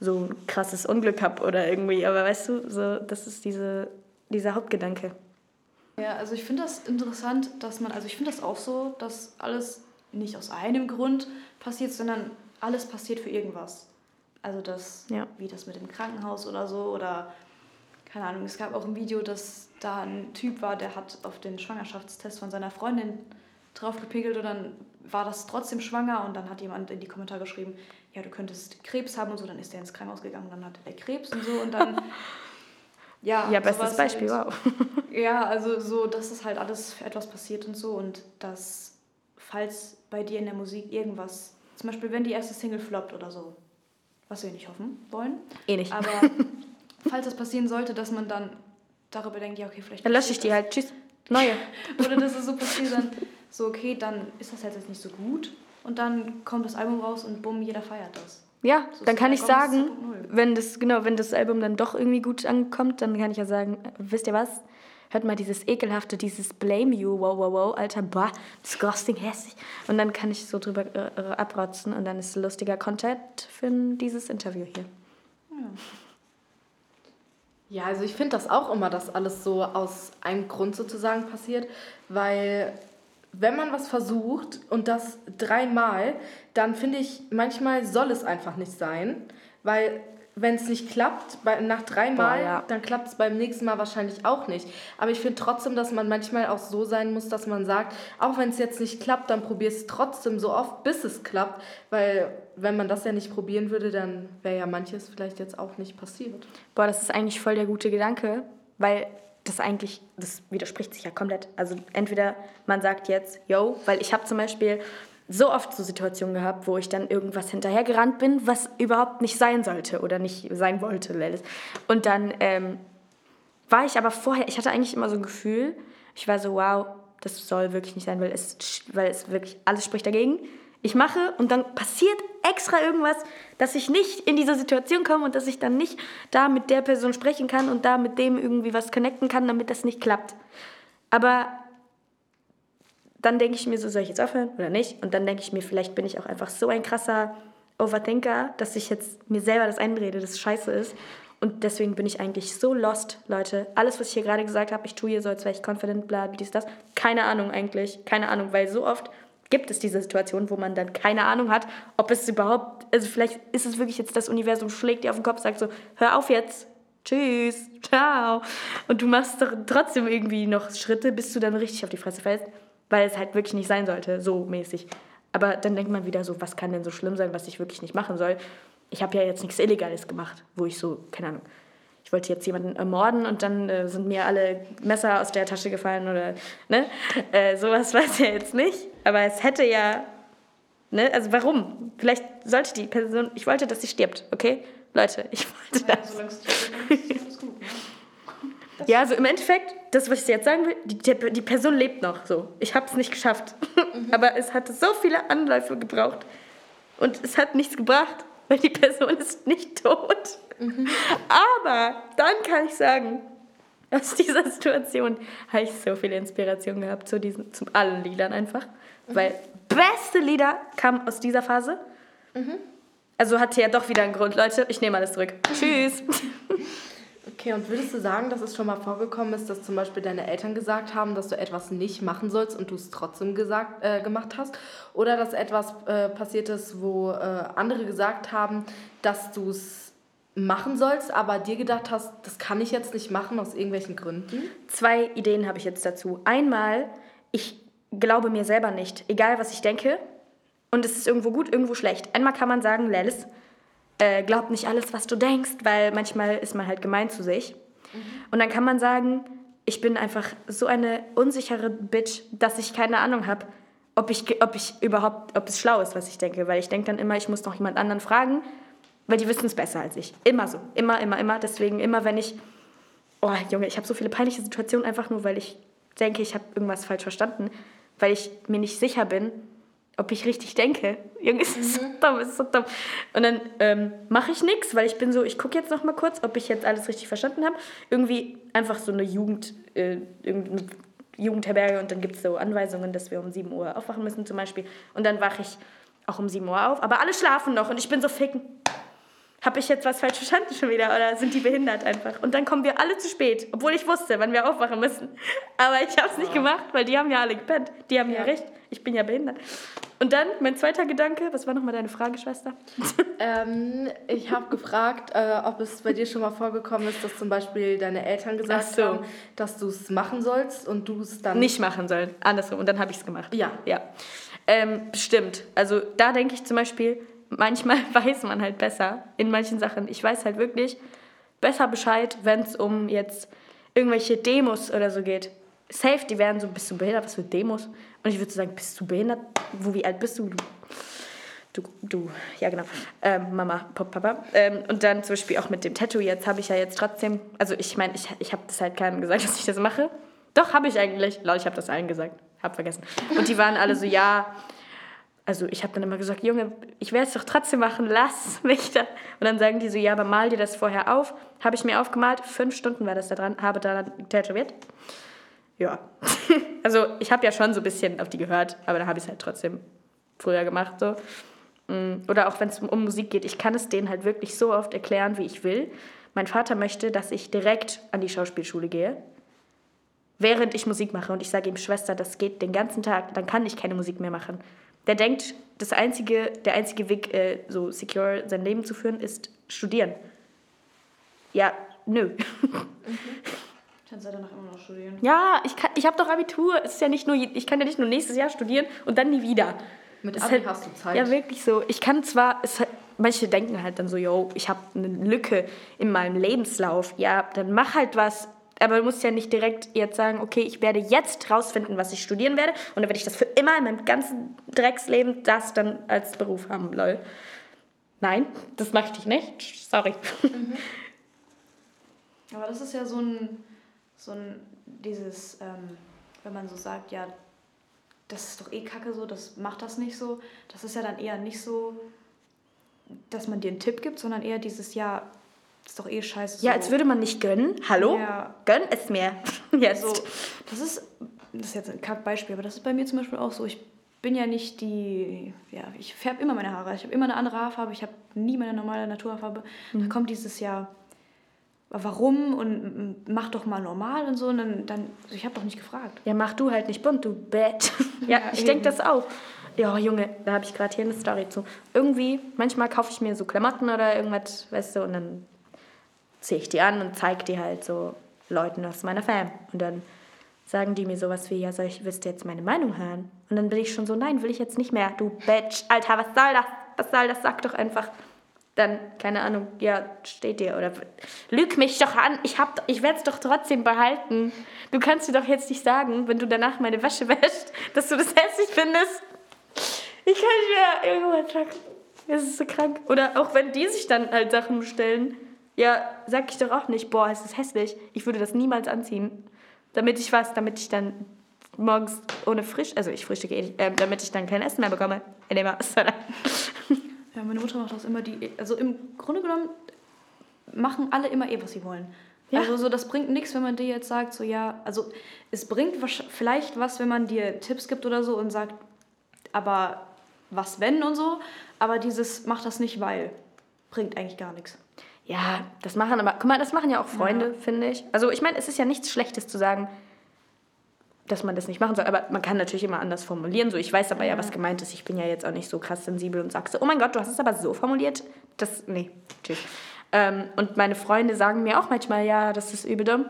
Speaker 4: so ein krasses Unglück habe oder irgendwie. Aber weißt du, so, das ist diese, dieser Hauptgedanke.
Speaker 3: Ja, also ich finde das interessant, dass man, also ich finde das auch so, dass alles nicht aus einem Grund passiert, sondern alles passiert für irgendwas. Also das, ja. wie das mit dem Krankenhaus oder so oder keine Ahnung, es gab auch ein Video, dass da ein Typ war, der hat auf den Schwangerschaftstest von seiner Freundin drauf gepegelt und dann war das trotzdem schwanger und dann hat jemand in die Kommentare geschrieben, ja, du könntest Krebs haben und so, dann ist der ins Krankenhaus gegangen, dann hatte der Krebs und so und dann
Speaker 4: ja, ja bestes Beispiel, halt, wow.
Speaker 3: Ja, also so, dass es halt alles für etwas passiert und so und dass falls bei dir in der Musik irgendwas, zum Beispiel wenn die erste Single floppt oder so, was wir nicht hoffen wollen.
Speaker 4: Eh nicht.
Speaker 3: Aber falls das passieren sollte, dass man dann darüber denkt, ja, okay, vielleicht.
Speaker 4: Dann lösche ich die halt, tschüss, neue.
Speaker 3: oder dass es so passiert, dann so, okay, dann ist das halt jetzt nicht so gut. Und dann kommt das Album raus und bumm, jeder feiert das.
Speaker 4: Ja, so dann kann ich sagen, wenn das, genau, wenn das Album dann doch irgendwie gut ankommt, dann kann ich ja sagen, wisst ihr was? Hört mal dieses ekelhafte, dieses Blame You, wow, wow, wow, Alter, bah, disgusting, hässlich. Und dann kann ich so drüber äh, abrotzen und dann ist lustiger Content für dieses Interview hier.
Speaker 2: Ja. Ja, also ich finde das auch immer, dass alles so aus einem Grund sozusagen passiert, weil wenn man was versucht und das dreimal, dann finde ich, manchmal soll es einfach nicht sein, weil wenn es nicht klappt, bei, nach dreimal, ja. dann klappt es beim nächsten Mal wahrscheinlich auch nicht. Aber ich finde trotzdem, dass man manchmal auch so sein muss, dass man sagt, auch wenn es jetzt nicht klappt, dann probier es trotzdem so oft, bis es klappt. Weil wenn man das ja nicht probieren würde, dann wäre ja manches vielleicht jetzt auch nicht passiert.
Speaker 4: Boah, das ist eigentlich voll der gute Gedanke, weil das eigentlich, das widerspricht sich ja komplett. Also entweder man sagt jetzt, yo, weil ich habe zum Beispiel so oft so Situationen gehabt, wo ich dann irgendwas hinterhergerannt bin, was überhaupt nicht sein sollte oder nicht sein wollte. Und dann ähm, war ich aber vorher, ich hatte eigentlich immer so ein Gefühl, ich war so, wow, das soll wirklich nicht sein, weil es, weil es wirklich, alles spricht dagegen. Ich mache und dann passiert extra irgendwas, dass ich nicht in diese Situation komme und dass ich dann nicht da mit der Person sprechen kann und da mit dem irgendwie was connecten kann, damit das nicht klappt. Aber dann denke ich mir so, soll ich jetzt aufhören oder nicht? Und dann denke ich mir, vielleicht bin ich auch einfach so ein krasser Overthinker, dass ich jetzt mir selber das einrede, dass es scheiße ist. Und deswegen bin ich eigentlich so lost, Leute. Alles, was ich hier gerade gesagt habe, ich tue hier so, als wäre ich confident, bla, dies, das. Keine Ahnung eigentlich. Keine Ahnung, weil so oft gibt es diese Situation, wo man dann keine Ahnung hat, ob es überhaupt, also vielleicht ist es wirklich jetzt das Universum schlägt dir auf den Kopf, sagt so, hör auf jetzt, tschüss, ciao. Und du machst doch trotzdem irgendwie noch Schritte, bis du dann richtig auf die Fresse fällst, weil es halt wirklich nicht sein sollte, so mäßig. Aber dann denkt man wieder so, was kann denn so schlimm sein, was ich wirklich nicht machen soll? Ich habe ja jetzt nichts Illegales gemacht, wo ich so, keine Ahnung, ich wollte jetzt jemanden ermorden und dann äh, sind mir alle Messer aus der Tasche gefallen oder, ne? Äh, sowas es ja jetzt nicht. Aber es hätte ja, ne? Also warum? Vielleicht sollte die Person, ich wollte, dass sie stirbt, okay? Leute, ich wollte
Speaker 3: Ja,
Speaker 4: das.
Speaker 3: gut. Ne?
Speaker 4: Ja, also im Endeffekt, das, was ich jetzt sagen will, die, die, die Person lebt noch so. Ich habe es nicht geschafft. Aber es hatte so viele Anläufe gebraucht. Und es hat nichts gebracht, weil die Person ist nicht tot. Aber dann kann ich sagen, aus dieser Situation habe ich so viele Inspirationen gehabt zu diesen, zu allen Liedern einfach. Weil beste Lieder kamen aus dieser Phase. Also hatte ja doch wieder einen Grund. Leute, ich nehme alles zurück. Tschüss.
Speaker 2: Okay, und würdest du sagen, dass es schon mal vorgekommen ist, dass zum Beispiel deine Eltern gesagt haben, dass du etwas nicht machen sollst und du es trotzdem gesagt, äh, gemacht hast? Oder dass etwas äh, passiert ist, wo äh, andere gesagt haben, dass du es machen sollst, aber dir gedacht hast, das kann ich jetzt nicht machen aus irgendwelchen Gründen?
Speaker 4: Zwei Ideen habe ich jetzt dazu. Einmal, ich glaube mir selber nicht, egal was ich denke. Und es ist irgendwo gut, irgendwo schlecht. Einmal kann man sagen, Lelis, äh, glaub nicht alles, was du denkst, weil manchmal ist man halt gemein zu sich. Und dann kann man sagen, ich bin einfach so eine unsichere Bitch, dass ich keine Ahnung habe, ob ich, ob ich überhaupt, ob es schlau ist, was ich denke. Weil ich denke dann immer, ich muss noch jemand anderen fragen, weil die wissen es besser als ich. Immer so. Immer, immer, immer. Deswegen immer, wenn ich Oh, Junge, ich habe so viele peinliche Situationen einfach nur, weil ich denke, ich habe irgendwas falsch verstanden, weil ich mir nicht sicher bin, ob ich richtig denke. Junge, es ist so dumm, es ist so dumm. Und dann ähm, mache ich nichts, weil ich bin so, ich gucke jetzt noch mal kurz, ob ich jetzt alles richtig verstanden habe. Irgendwie einfach so eine Jugend, äh, irgendeine Jugendherberge und dann gibt es so Anweisungen, dass wir um 7 Uhr aufwachen müssen zum Beispiel. Und dann wache ich auch um 7 Uhr auf, aber alle schlafen noch und ich bin so ficken. Habe ich jetzt was falsch verstanden schon wieder oder sind die behindert einfach? Und dann kommen wir alle zu spät, obwohl ich wusste, wann wir aufwachen müssen. Aber ich habe es nicht gemacht, weil die haben ja alle gepennt. Die haben ja. recht. Ich bin ja behindert. Und dann mein zweiter Gedanke, was war nochmal deine Frage, Schwester?
Speaker 2: Ähm, ich habe gefragt, äh, ob es bei dir schon mal vorgekommen ist, dass zum Beispiel deine Eltern gesagt
Speaker 4: so.
Speaker 2: haben, dass du es machen sollst und du es dann
Speaker 4: Nicht machen sollen. Andersrum. Und dann habe ich es gemacht.
Speaker 2: Ja.
Speaker 4: Ja. Ähm, bestimmt. Also da denke ich zum Beispiel, manchmal weiß man halt besser in manchen Sachen. Ich weiß halt wirklich besser Bescheid, wenn es um jetzt irgendwelche Demos oder so geht. Safe, die werden so, bist du behindert? Was für Demos? Und ich würde so sagen, bist du behindert? Wo, wie alt bist du? Du, du, ja genau. Ähm, Mama, Papa. Ähm, und dann zum Beispiel auch mit dem Tattoo jetzt habe ich ja jetzt trotzdem, also ich meine, ich, ich habe das halt keinem gesagt, dass ich das mache. Doch, habe ich eigentlich. Lol, ich habe das allen gesagt. Hab vergessen. Und die waren alle so, ja, also ich habe dann immer gesagt, Junge, ich werde es doch trotzdem machen, lass mich da. Und dann sagen die so, ja, aber mal dir das vorher auf. Habe ich mir aufgemalt, fünf Stunden war das da dran, habe da tätowiert. Ja, also ich habe ja schon so ein bisschen auf die gehört, aber da habe ich es halt trotzdem früher gemacht. So. Mm, Oder auch wenn es um Musik geht, ich kann es denen halt wirklich so oft erklären, wie ich will. Mein Vater möchte, dass ich direkt an die Schauspielschule gehe, während ich Musik mache. Und ich sage ihm, Schwester, das geht den ganzen Tag, dann kann ich keine Musik mehr machen. Der denkt, das einzige, der einzige Weg, äh, so secure sein Leben zu führen, ist studieren. Ja, nö.
Speaker 3: Kannst du danach immer noch studieren.
Speaker 4: Ja, ich, kann- ich habe doch Abitur. Es ist ja nicht nur, ich kann ja nicht nur nächstes Jahr studieren und dann nie wieder.
Speaker 2: Mit Abi
Speaker 4: halt-
Speaker 2: hast du Zeit.
Speaker 4: Ja, wirklich so. Ich kann zwar, es, manche denken halt dann so, yo, ich habe eine Lücke in meinem Lebenslauf. Ja, dann mach halt was. Aber du musst ja nicht direkt jetzt sagen, okay, ich werde jetzt rausfinden, was ich studieren werde. Und dann werde ich das für immer in meinem ganzen Drecksleben das dann als Beruf haben, lol. Nein, das möchte ich nicht. Sorry.
Speaker 3: Aber das ist ja so ein, so ein, dieses, ähm, wenn man so sagt, ja, das ist doch eh kacke so, das macht das nicht so. Das ist ja dann eher nicht so, dass man dir einen Tipp gibt, sondern eher dieses, ja, ist doch eh scheiße.
Speaker 4: Ja,
Speaker 3: so.
Speaker 4: als würde man nicht gönnen. Hallo?
Speaker 3: Ja.
Speaker 4: Gönn es mir. Jetzt.
Speaker 3: So, das ist, das ist jetzt ein Kackbeispiel, aber das ist bei mir zum Beispiel auch so. Ich bin ja nicht die, ja, ich färbe immer meine Haare. Ich habe immer eine andere Haarfarbe. Ich habe nie meine normale Naturhaarfarbe. Da kommt dieses Jahr, warum und mach doch mal normal und so. Und dann, dann ich habe doch nicht gefragt.
Speaker 4: Ja, mach du halt nicht bunt, du Bett. ja,
Speaker 3: Ja,
Speaker 4: ich denke das auch. Ja, Junge, da habe ich gerade hier eine Story zu. Irgendwie, manchmal kaufe ich mir so Klamotten oder irgendwas, weißt du, und dann ziehe ich die an und zeige die halt so Leuten aus meiner Fam. Und dann sagen die mir sowas wie, ja, soll ich, willst du jetzt meine Meinung hören? Und dann bin ich schon so, nein, will ich jetzt nicht mehr. Du Bitch, Alter, was soll das? Was soll das? Sag doch einfach. dann, keine Ahnung, ja, steht dir oder lüg mich doch an, ich, hab, ich werde es doch trotzdem behalten. Du kannst dir doch jetzt nicht sagen, wenn du danach meine Wäsche wäschst, dass du das hässlich findest. Ich kann nicht mehr irgendwo ertragen. Das ist so krank. Oder auch wenn die sich dann halt Sachen bestellen, ja, sag ich doch auch nicht, boah, es ist hässlich. Ich würde das niemals anziehen. Damit ich was, damit ich dann morgens ohne frisch, also ich frühstücke eh nicht, äh, damit ich dann kein Essen mehr bekomme. In dem
Speaker 3: Ja, meine Mutter macht das immer die. Also im Grunde genommen machen alle immer eh, was sie wollen.
Speaker 4: Ja.
Speaker 3: Also so, das bringt nichts, wenn man dir jetzt sagt, so ja, also es bringt vielleicht was, wenn man dir Tipps gibt oder so und sagt, aber was wenn und so, aber dieses macht das nicht, weil bringt eigentlich gar nichts.
Speaker 4: Ja, das machen aber, guck mal, das machen ja auch Freunde, finde ich. Also ich meine, es ist ja nichts Schlechtes zu sagen, dass man das nicht machen soll, aber man kann natürlich immer anders formulieren. So, ich weiß aber ja, was gemeint ist. Ich bin ja jetzt auch nicht so krass sensibel und sag so, oh mein Gott, du hast es aber so formuliert. Das, nee, tschüss. Ähm, und meine Freunde sagen mir auch manchmal, ja, das ist übel dumm.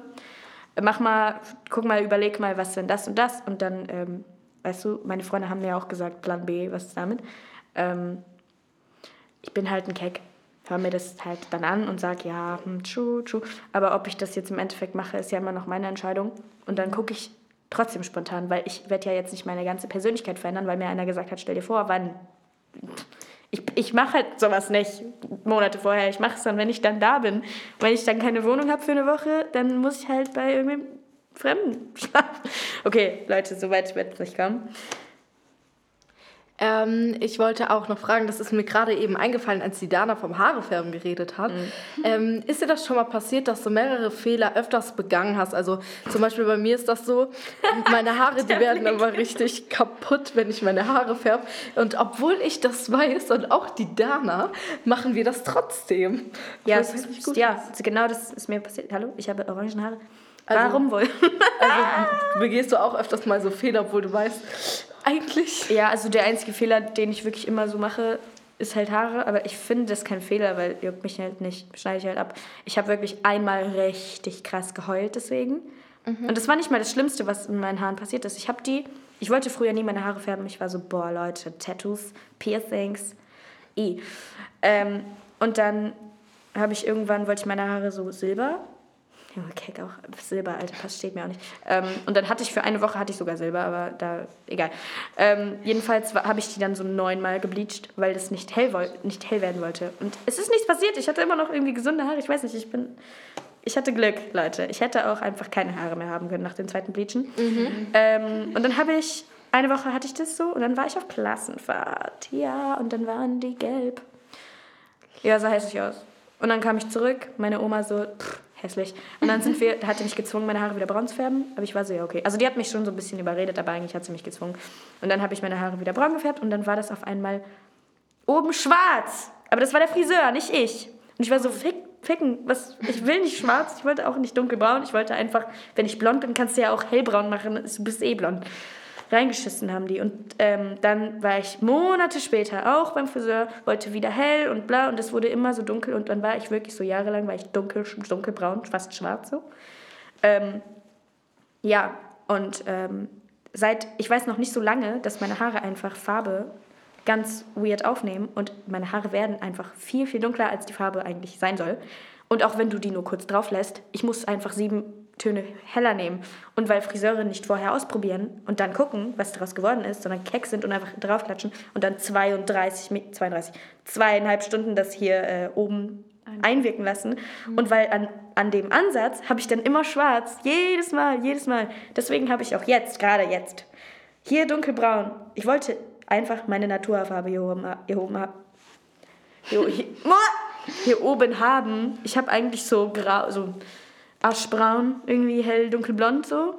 Speaker 4: Mach mal, guck mal, überleg mal, was wenn das und das. Und dann, ähm, weißt du, meine Freunde haben mir auch gesagt, Plan B, was ist damit? Ähm, ich bin halt ein Keck. Hör mir das halt dann an und sag, ja, hm, true, true. Aber ob ich das jetzt im Endeffekt mache, ist ja immer noch meine Entscheidung. Und dann gucke ich trotzdem spontan, weil ich werde ja jetzt nicht meine ganze Persönlichkeit verändern, weil mir einer gesagt hat, stell dir vor, wann. Ich, ich mache halt sowas nicht Monate vorher. Ich mache es dann, wenn ich dann da bin. Wenn ich dann keine Wohnung habe für eine Woche, dann muss ich halt bei irgendwem Fremden schlafen. Okay, Leute, so weit wird es nicht kommen.
Speaker 2: Ähm, ich wollte auch noch fragen, das ist mir gerade eben eingefallen, als die Dana vom Haarefärben geredet hat. Ähm, ist dir das schon mal passiert, dass du mehrere Fehler öfters begangen hast? Also zum Beispiel bei mir ist das so, meine Haare, die werden aber richtig kaputt, wenn ich meine Haare färbe. Und obwohl ich das weiß und auch die Dana, machen wir das trotzdem.
Speaker 4: Ja,
Speaker 2: richtig
Speaker 4: ist,
Speaker 2: gut
Speaker 4: ja genau das ist mir passiert. Hallo, ich habe orangen Haare.
Speaker 2: Also-
Speaker 4: Warum wohl?
Speaker 2: Also begehst du auch öfters mal so Fehler, obwohl du weißt, eigentlich.
Speaker 4: Ja, also der einzige Fehler, den ich wirklich immer so mache, ist halt Haare. Aber ich finde das kein Fehler, weil juckt mich halt nicht, schneide ich halt ab. Ich habe wirklich einmal richtig krass geheult deswegen. Und das war nicht mal das Schlimmste, was in meinen Haaren passiert ist. Ich habe die, ich wollte früher nie meine Haare färben. Ich war so, boah Leute, Tattoos, Piercings, i. Ähm, und dann habe ich irgendwann, wollte ich meine Haare so silber ja, keck auch. Silber, Alter, passt, steht mir auch nicht. Ähm, und dann hatte ich für eine Woche hatte ich sogar Silber, aber da, egal. Ähm, jedenfalls habe ich die dann so neunmal gebleached, weil das nicht hell, nicht hell werden wollte. Und es ist nichts passiert. Ich hatte immer noch irgendwie gesunde Haare. Ich weiß nicht, ich bin. Ich hatte Glück, Leute. Ich hätte auch einfach keine Haare mehr haben können nach dem zweiten Bleachen. Ähm, und dann habe ich, eine Woche hatte ich das so und dann war ich auf Klassenfahrt. Ja, und dann waren die gelb. Ja, sah hässlich aus. Und dann kam ich zurück, meine Oma so, pff, hässlich. Und dann sind wir, hat die mich gezwungen, meine Haare wieder braun zu färben. Aber ich war so, ja, okay. Also die hat mich schon so ein bisschen überredet, aber eigentlich hat sie mich gezwungen. Und dann habe ich meine Haare wieder braun gefärbt und dann war das auf einmal oben schwarz. Aber das war der Friseur, nicht ich. Und ich war so, fick, ficken, was, ich will nicht schwarz, ich wollte auch nicht dunkelbraun. Ich wollte einfach, wenn ich blond bin, kannst du ja auch hellbraun machen, du bist eh blond. Reingeschissen haben die. Und ähm, dann war ich Monate später auch beim Friseur, wollte wieder hell und bla und es wurde immer so dunkel und dann war ich wirklich so jahrelang, war ich dunkel, dunkelbraun, fast schwarz so. Ähm, ja, und ähm, seit, ich weiß noch nicht so lange, dass meine Haare einfach Farbe ganz weird aufnehmen und meine Haare werden einfach viel, viel dunkler, als die Farbe eigentlich sein soll. Und auch wenn du die nur kurz drauf lässt, ich muss einfach sieben Töne heller nehmen. Und weil Friseure nicht vorher ausprobieren und dann gucken, was daraus geworden ist, sondern keck sind und einfach draufklatschen und dann 32, Mi- 32 zweieinhalb Stunden das hier äh, oben einwirken lassen. Und weil an, an dem Ansatz habe ich dann immer schwarz. Jedes Mal, jedes Mal. Deswegen habe ich auch jetzt, gerade jetzt, hier dunkelbraun. Ich wollte einfach meine Naturfarbe hier oben, hier oben haben. Hier, hier, hier oben haben. Ich habe eigentlich so grau, so aschbraun, irgendwie hell, dunkelblond so.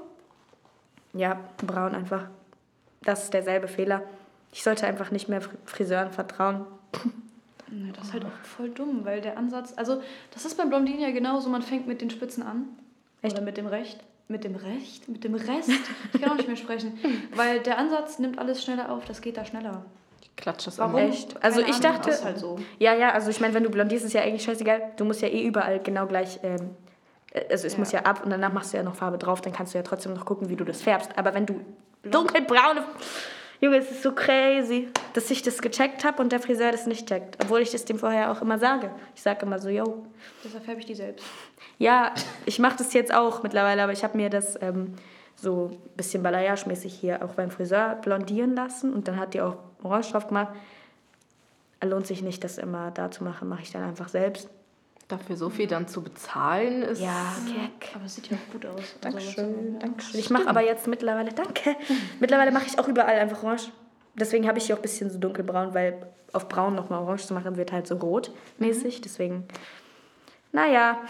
Speaker 4: Ja, braun einfach. Das ist derselbe Fehler. Ich sollte einfach nicht mehr Fri- Friseuren vertrauen.
Speaker 3: Nee, das ist halt auch voll dumm, weil der Ansatz, also das ist beim Blondinen ja genauso, man fängt mit den Spitzen an.
Speaker 4: Echt?
Speaker 3: Oder mit dem Recht. Mit dem Recht? Mit dem Rest? Ich kann auch nicht mehr sprechen. Weil der Ansatz nimmt alles schneller auf, das geht da schneller.
Speaker 2: Ich klatsche das
Speaker 3: Warum?
Speaker 2: immer.
Speaker 4: Echt? Also
Speaker 3: Keine
Speaker 4: ich
Speaker 3: Ahnung,
Speaker 4: dachte,
Speaker 3: halt so.
Speaker 4: ja, ja, also ich meine, wenn du blondierst, ist ja eigentlich scheißegal. Du musst ja eh überall genau gleich, ähm, äh, also es
Speaker 3: Ja.
Speaker 4: muss ja ab und danach machst du ja noch Farbe drauf, dann kannst du ja trotzdem noch gucken, wie du das färbst. Aber wenn du dunkelbraune, Junge, es ist so crazy, dass ich das gecheckt habe und der Friseur das nicht checkt. Obwohl ich das dem vorher auch immer sage. Ich sage immer so, yo.
Speaker 3: Deshalb färbe ich die selbst.
Speaker 4: Ja, ich mache das jetzt auch mittlerweile, aber ich habe mir das ähm, so ein bisschen Balayage-mäßig hier auch beim Friseur blondieren lassen und dann hat die auch Orange drauf gemacht. Lohnt sich nicht, das immer da zu machen, mache ich dann einfach selbst.
Speaker 2: Dafür so viel dann zu bezahlen ist.
Speaker 4: Ja, keck.
Speaker 3: Aber es sieht ja auch gut aus. Also,
Speaker 4: Dankeschön, Dankeschön. Ich mache aber jetzt mittlerweile, danke, mittlerweile mache ich auch überall einfach orange. Deswegen habe ich hier auch ein bisschen so dunkelbraun, weil auf braun nochmal orange zu machen wird halt so rot mäßig. Deswegen, naja.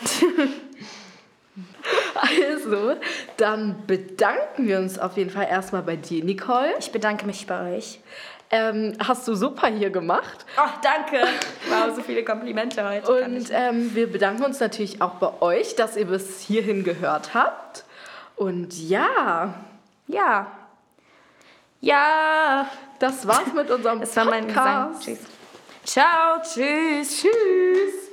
Speaker 2: Also, dann bedanken wir uns auf jeden Fall erstmal bei dir, Nicole.
Speaker 4: Ich bedanke mich bei euch.
Speaker 2: Ähm, hast du super hier gemacht.
Speaker 4: Ach, danke. Wow, so viele Komplimente heute.
Speaker 2: Und ähm, wir bedanken uns natürlich auch bei euch, dass ihr bis hierhin gehört habt. Und ja,
Speaker 4: ja. Ja.
Speaker 2: das war's mit unserem
Speaker 4: Das war mein Gesang.
Speaker 2: Podcast.
Speaker 4: Tschüss. Ciao, tschüss.
Speaker 2: Tschüss.